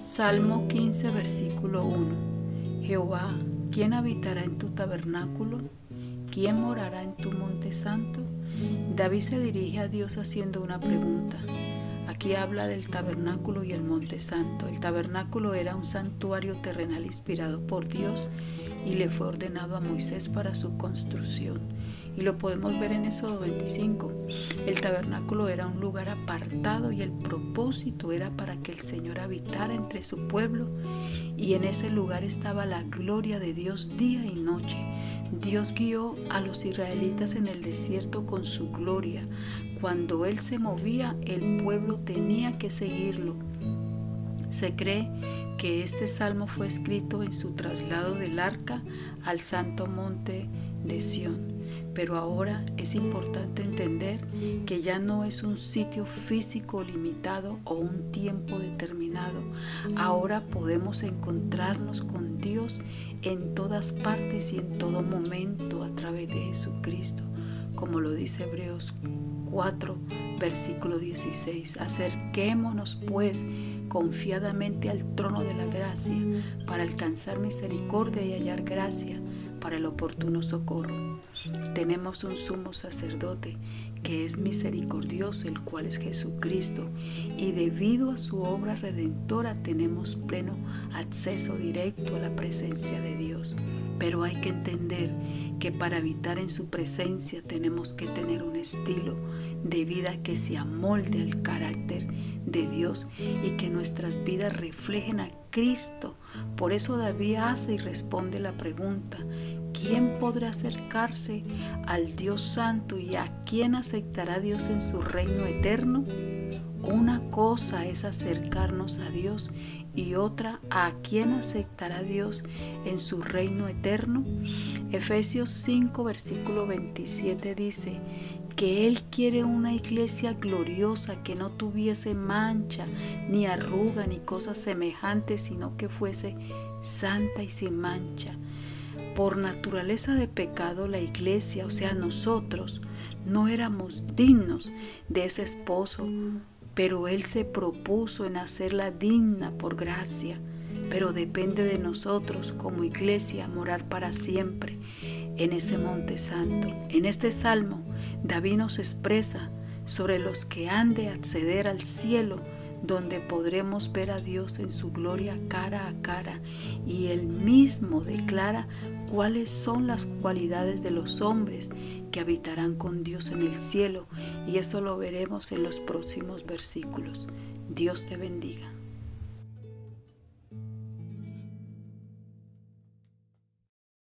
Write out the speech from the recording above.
Salmo 15, versículo 1. Jehová, ¿quién habitará en tu tabernáculo? ¿Quién morará en tu monte santo? David se dirige a Dios haciendo una pregunta. Aquí habla del tabernáculo y el monte santo. El tabernáculo era un santuario terrenal inspirado por Dios y le fue ordenado a Moisés para su construcción. Y lo podemos ver en Éxodo 25. El tabernáculo era un lugar apartado y el propósito era para que el Señor habitara entre su pueblo y en ese lugar estaba la gloria de Dios día y noche. Dios guió a los israelitas en el desierto con su gloria. Cuando Él se movía, el pueblo tenía que seguirlo. Se cree que este salmo fue escrito en su traslado del arca al santo monte de Sión. Pero ahora es importante entender que ya no es un sitio físico limitado o un tiempo determinado. Ahora podemos encontrarnos con Dios en todas partes y en todo momento a través de Jesucristo, como lo dice Hebreos 4, versículo 16. Acerquémonos pues confiadamente al trono de la gracia para alcanzar misericordia y hallar gracia para el oportuno socorro. Tenemos un sumo sacerdote que es misericordioso, el cual es Jesucristo, y debido a su obra redentora tenemos pleno acceso directo a la presencia de Dios. Pero hay que entender que para habitar en su presencia tenemos que tener un estilo de vida que se amolde al carácter de Dios y que nuestras vidas reflejen a Cristo. Por eso David hace y responde la pregunta, ¿quién podrá acercarse al Dios Santo y a quién aceptará Dios en su reino eterno? Una cosa es acercarnos a Dios y otra a quién aceptará Dios en su reino eterno. Efesios 5 versículo 27 dice que Él quiere una iglesia gloriosa que no tuviese mancha, ni arruga, ni cosas semejantes, sino que fuese santa y sin mancha. Por naturaleza de pecado, la iglesia, o sea, nosotros, no éramos dignos de ese esposo, pero Él se propuso en hacerla digna por gracia. Pero depende de nosotros como iglesia morar para siempre en ese monte santo. En este salmo, David nos expresa sobre los que han de acceder al cielo donde podremos ver a Dios en su gloria cara a cara y él mismo declara cuáles son las cualidades de los hombres que habitarán con Dios en el cielo y eso lo veremos en los próximos versículos. Dios te bendiga.